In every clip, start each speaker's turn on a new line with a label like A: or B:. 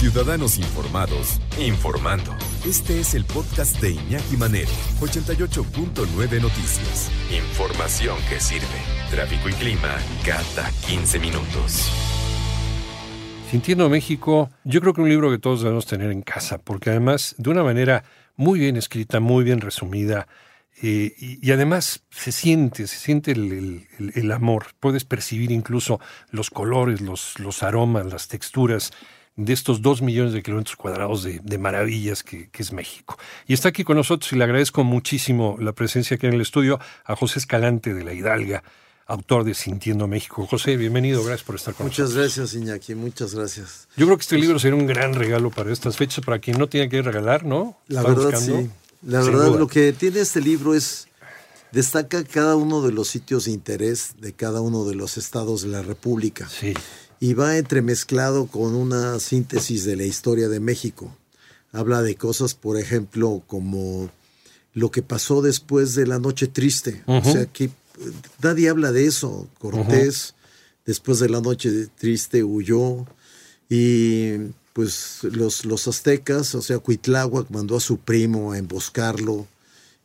A: Ciudadanos Informados, informando. Este es el podcast de Iñaki Manero, 88.9 Noticias. Información que sirve. Tráfico y clima cada 15 minutos.
B: Sintiendo México, yo creo que un libro que todos debemos tener en casa, porque además, de una manera muy bien escrita, muy bien resumida, eh, y, además se siente, se siente el, amor. Puedes percibir incluso los colores, los, los aromas, las texturas de estos dos millones de kilómetros cuadrados de, maravillas que, es México. Y está aquí con nosotros y le agradezco muchísimo la presencia aquí en el estudio a José Escalante de la Hidalga, autor de Sintiendo México. José, bienvenido, gracias por estar con
C: nosotros. Muchas gracias, Iñaki, muchas gracias.
B: Yo creo que este libro sería un gran regalo para estas fechas, para quien no tiene que regalar, ¿no?
C: La verdad, sí. La verdad, lo que tiene este libro es destaca cada uno de los sitios de interés de cada uno de los estados de la República.
B: Sí.
C: Y va entremezclado con una síntesis de la historia de México. Habla de cosas, por ejemplo, como lo que pasó después de la Noche Triste. O sea, que nadie habla de eso. Cortés, después de la Noche Triste, huyó. Y pues los, los aztecas, o sea, Cuitláhuac mandó a su primo a emboscarlo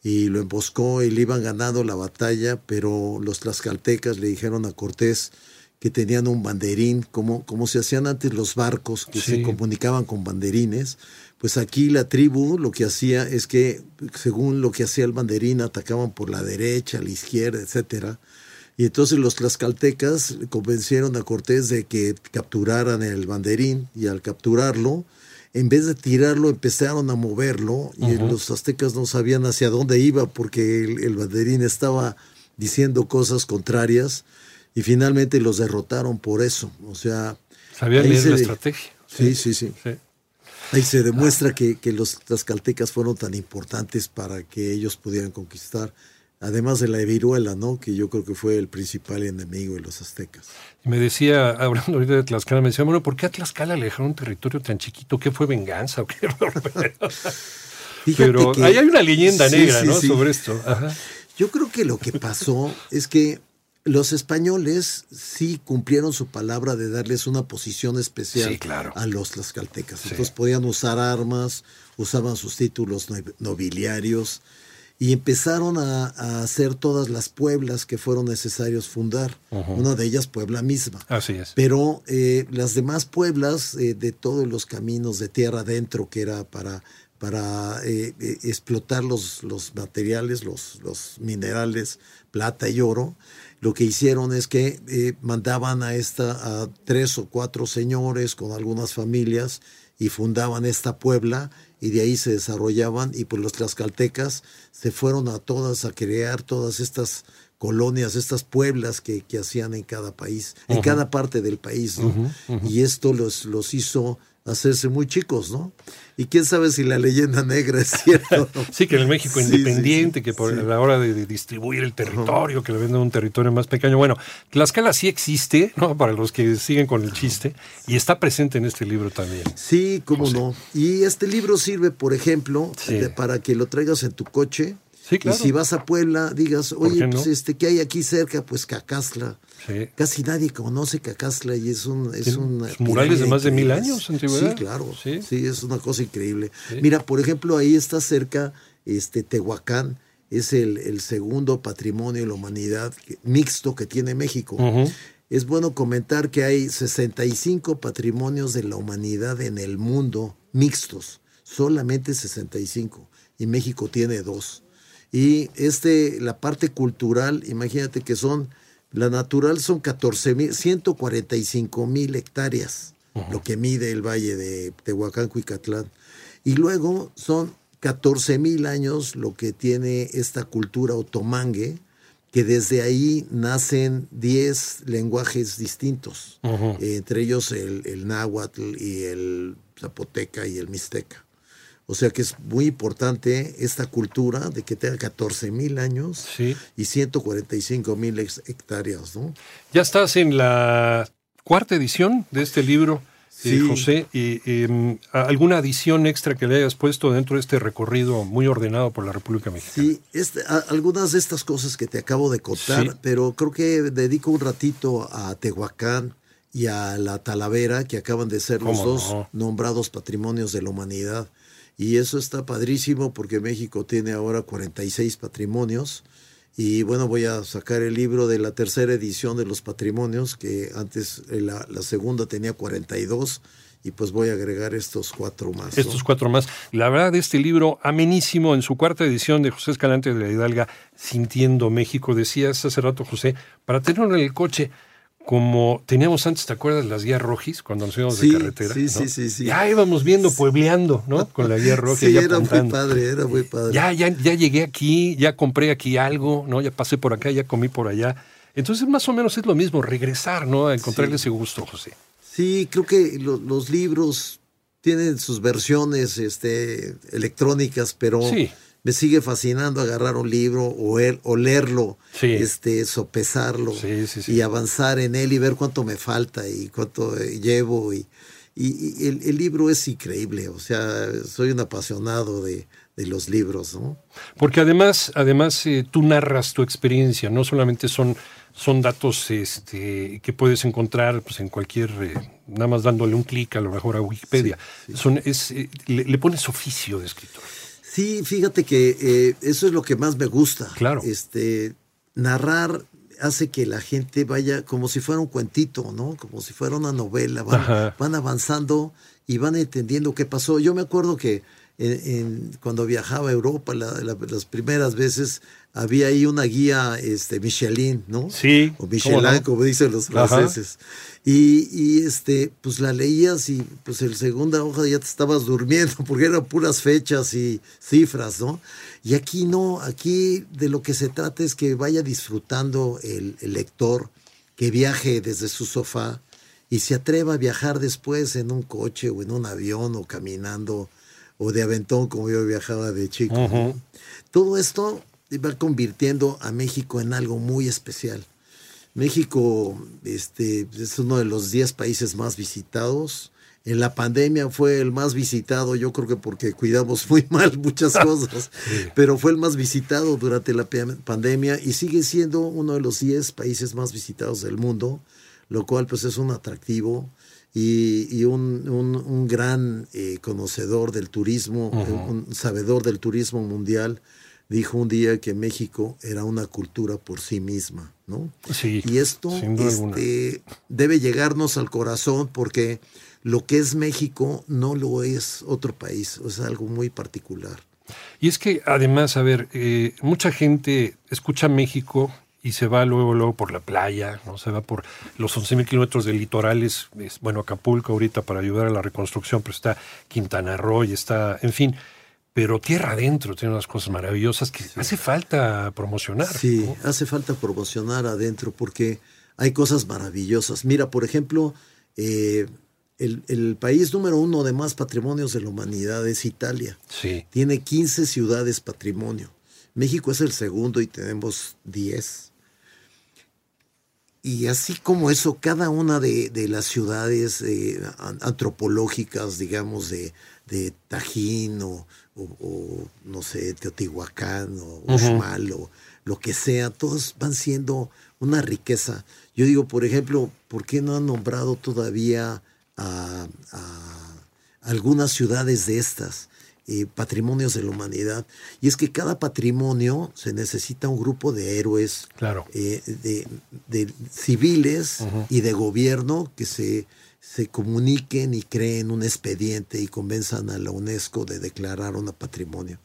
C: y lo emboscó y le iban ganando la batalla, pero los tlaxcaltecas le dijeron a Cortés que tenían un banderín, como, como se hacían antes los barcos que se comunicaban con banderines, pues aquí la tribu lo que hacía es que, según lo que hacía el banderín, atacaban por la derecha, la izquierda, etcétera. Y entonces los tlaxcaltecas convencieron a Cortés de que capturaran el banderín y al capturarlo, en vez de tirarlo, empezaron a moverlo y los aztecas no sabían hacia dónde iba porque el, banderín estaba diciendo cosas contrarias y finalmente los derrotaron por eso. O sea,
B: sabían leer la estrategia.
C: Sí, sí, sí. Ahí se demuestra que, que los tlaxcaltecas fueron tan importantes para que ellos pudieran conquistar además de la viruela, ¿no? Que yo creo que fue el principal enemigo de los aztecas.
B: Me decía, hablando ahorita de Tlaxcala, me decía, bueno, ¿por qué a Tlaxcala le dejaron un territorio tan chiquito? ¿Qué fue venganza o qué Pero ahí hay una leyenda negra, ¿no? Sobre esto.
C: Yo creo que lo que pasó es que los españoles sí cumplieron su palabra de darles una posición especial a los tlaxcaltecas. Entonces podían usar armas, usaban sus títulos nobiliarios y empezaron a, hacer todas las pueblas que fueron necesarios fundar. Una de ellas Puebla misma.
B: Así es.
C: Pero eh, las demás pueblas eh, de todos los caminos de tierra adentro que era para, para eh, explotar los, los materiales, los, los minerales, plata y oro, lo que hicieron es que mandaban a, esta, a tres o cuatro señores con algunas familias y fundaban esta puebla y de ahí se desarrollaban y pues los tlaxcaltecas se fueron a todas a crear todas estas colonias, estas pueblas que, que hacían en cada país, en cada parte del país, Y esto los, los hizo hacerse muy chicos, ¿no? Y quién sabe si la leyenda negra es cierta.
B: sí, que en el México independiente, que por la hora de, distribuir el territorio, que le venden un territorio más pequeño. Bueno, Tlaxcala sí existe, ¿no? Para los que siguen con el chiste, y está presente en este libro también.
C: Sí, cómo no. Y este libro sirve, por ejemplo, para que lo traigas en tu coche.
B: Sí, claro.
C: Y si vas a Puebla, digas, oye, pues este, ¿qué hay aquí cerca? Pues Cacasla. Casi nadie conoce Cacasla y es un... Es un
B: murales de más de mil años,
C: Sí, claro. Sí. es una cosa increíble. Mira, por ejemplo, ahí está cerca este Tehuacán, es el, segundo patrimonio de la humanidad mixto que tiene México. Es bueno comentar que hay 65 patrimonios de la humanidad en el mundo mixtos, solamente 65, y México tiene dos. Y este, la parte cultural, imagínate que son la natural son 14 mil, 145 mil hectáreas, lo que mide el valle de Tehuacán, Cuicatlán. Y luego son 14 mil años lo que tiene esta cultura otomangue, que desde ahí nacen 10 lenguajes distintos, entre ellos el, el náhuatl y el zapoteca y el mixteca. O sea que es muy importante esta cultura de que tenga 14 mil años y 145 mil hectáreas. ¿no?
B: Ya estás en la cuarta edición de este libro, eh, José. Y, em, ¿Alguna adición extra que le hayas puesto dentro de este recorrido muy ordenado por la República Mexicana?
C: Sí, este, algunas de estas cosas que te acabo de contar, pero creo que dedico un ratito a Tehuacán y a la Talavera, que acaban de ser los dos nombrados patrimonios de la humanidad. Y eso está padrísimo porque México tiene ahora 46 patrimonios. Y bueno, voy a sacar el libro de la tercera edición de los patrimonios, que antes eh, la, segunda tenía 42 y pues voy a agregar estos cuatro más.
B: Estos cuatro más. La verdad, este libro, amenísimo, en su cuarta edición de José Escalante de la Hidalga, Sintiendo México, decías hace rato, José, para tenerlo en el coche, como teníamos antes, ¿te acuerdas las guías rojis cuando nos íbamos de carretera?
C: Sí, sí, sí, sí.
B: Ya íbamos viendo, puebleando, ¿no? Con la guía roja.
C: Sí, era muy padre, era muy padre.
B: Ya, ya, ya llegué aquí, ya compré aquí algo, ¿no? Ya pasé por acá, ya comí por allá. Entonces, más o menos es lo mismo, regresar, ¿no? A encontrarle ese gusto, José.
C: Sí, creo que los libros tienen sus versiones este, electrónicas, pero me sigue fascinando agarrar un libro o, o leerlo, este, sopesarlo y avanzar en él y ver cuánto me falta y cuánto eh, llevo. Y, y, el, libro es increíble, o sea, soy un apasionado de, los libros, ¿no?
B: Porque además, además eh, tú narras tu experiencia, no solamente son son datos este, que puedes encontrar pues, en cualquier, eh, nada más dándole un clic a lo mejor a Wikipedia. Son, es, eh, le, pones oficio de escritor.
C: Sí, fíjate que eh, eso es lo que más me gusta.
B: Claro.
C: Este, narrar hace que la gente vaya como si fuera un cuentito, ¿no? Como si fuera una novela. Van, van avanzando y van entendiendo qué pasó. Yo me acuerdo que en, cuando viajaba a Europa las primeras veces había ahí una guía este Michelin, ¿no?
B: Sí.
C: O Michelin, como dicen los franceses. Y, y, este, pues la leías y pues el segunda hoja ya te estabas durmiendo porque eran puras fechas y cifras, ¿no? Y aquí no, aquí de lo que se trata es que vaya disfrutando el, el lector, que viaje desde su sofá y se atreva a viajar después en un coche o en un avión o caminando o de aventón como yo viajaba de chico. Todo esto va convirtiendo a México en algo muy especial. México este, es uno de los 10 países más visitados. En la pandemia fue el más visitado, yo creo que porque cuidamos muy mal muchas cosas, pero fue el más visitado durante la pandemia y sigue siendo uno de los 10 países más visitados del mundo, lo cual pues es un atractivo y, un, un, gran eh, conocedor del turismo, un sabedor del turismo mundial dijo un día que México era una cultura por sí misma, ¿no?
B: Sí.
C: Y esto este, debe llegarnos al corazón porque lo que es México no lo es otro país, es algo muy particular.
B: Y es que además, a ver, eh, mucha gente escucha México y se va luego, luego por la playa, ¿no? Se va por los 11.000 kilómetros de litorales, es, bueno, Acapulco ahorita para ayudar a la reconstrucción, pero está Quintana Roo y está, en fin, pero tierra adentro tiene unas cosas maravillosas que hace falta promocionar.
C: Sí, hace falta promocionar adentro porque hay cosas maravillosas. Mira, por ejemplo, eh, el, país número uno de más patrimonios de la humanidad es Italia.
B: Sí.
C: Tiene 15 ciudades patrimonio. México es el segundo y tenemos 10. Y así como eso, cada una de, las ciudades eh, antropológicas, digamos, de, de Tajín o, o, no sé, Teotihuacán o Uxmal o lo que sea, todos van siendo una riqueza. Yo digo, por ejemplo, ¿por qué no han nombrado todavía a, algunas ciudades de estas? Eh, patrimonios de la humanidad. Y es que cada patrimonio se necesita un grupo de héroes,
B: claro.
C: Eh, de, civiles y de gobierno que se se comuniquen y creen un expediente y convenzan a la UNESCO de declarar un patrimonio.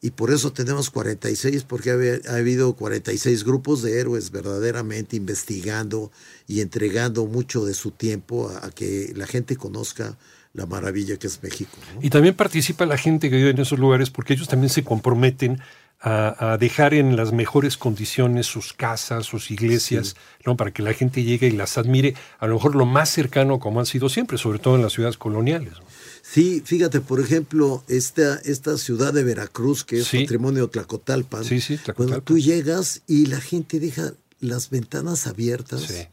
C: Y por eso tenemos 46, porque ha, habido 46 grupos de héroes verdaderamente investigando y entregando mucho de su tiempo a, que la gente conozca la maravilla que es México.
B: Y también participa la gente que vive en esos lugares porque ellos también se comprometen a, dejar en las mejores condiciones sus casas, sus iglesias, ¿no? para que la gente llegue y las admire, a lo mejor lo más cercano como han sido siempre, sobre todo en las ciudades coloniales.
C: Sí, fíjate, por ejemplo, esta, esta ciudad de Veracruz, que es patrimonio Tlacotalpan,
B: sí, sí,
C: cuando tú llegas y la gente deja las ventanas abiertas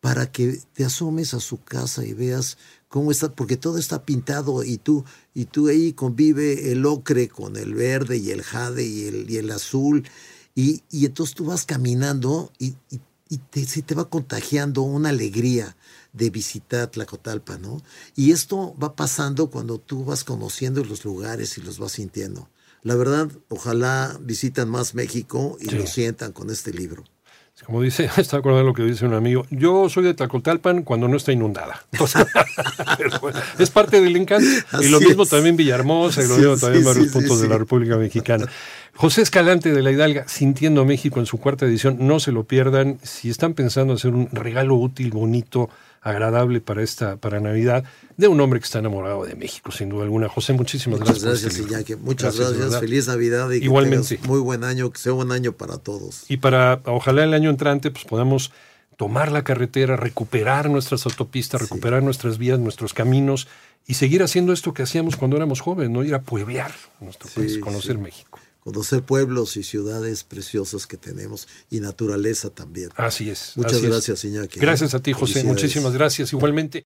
C: para que te asomes a su casa y veas cómo está, porque todo está pintado y tú, y tú ahí convive el ocre con el verde y el jade y el, y el azul, y, y entonces tú vas caminando y, y, te, se te va contagiando una alegría de visitar Tlacotalpa, ¿no? Y esto va pasando cuando tú vas conociendo los lugares y los vas sintiendo. La verdad, ojalá visitan más México y lo sientan con este libro.
B: Como dice, está acordando lo que dice un amigo, yo soy de Tlacotalpan cuando no está inundada. es parte del encanto. y lo mismo también Villahermosa y lo mismo también varios puntos de la República Mexicana. José Escalante de la Hidalga, Sintiendo México en su cuarta edición, no se lo pierdan. Si están pensando hacer un regalo útil, bonito, agradable para esta para Navidad, de un hombre que está enamorado de México, sin duda alguna. José, muchísimas
C: Muchas
B: gracias.
C: gracias, Iñaki. Muchas gracias. Feliz Navidad y
B: Igualmente.
C: muy buen año, que sea un año para todos.
B: Y para, ojalá el año entrante, pues podamos tomar la carretera, recuperar nuestras autopistas, recuperar nuestras vías, nuestros caminos y seguir haciendo esto que hacíamos cuando éramos jóvenes, ¿no? Ir a pueblear nuestro país, conocer México
C: conocer pueblos y ciudades preciosas que tenemos y naturaleza también.
B: Así es.
C: Muchas gracias, Iñaki.
B: Gracias a ti, José. Muchísimas gracias. Igualmente.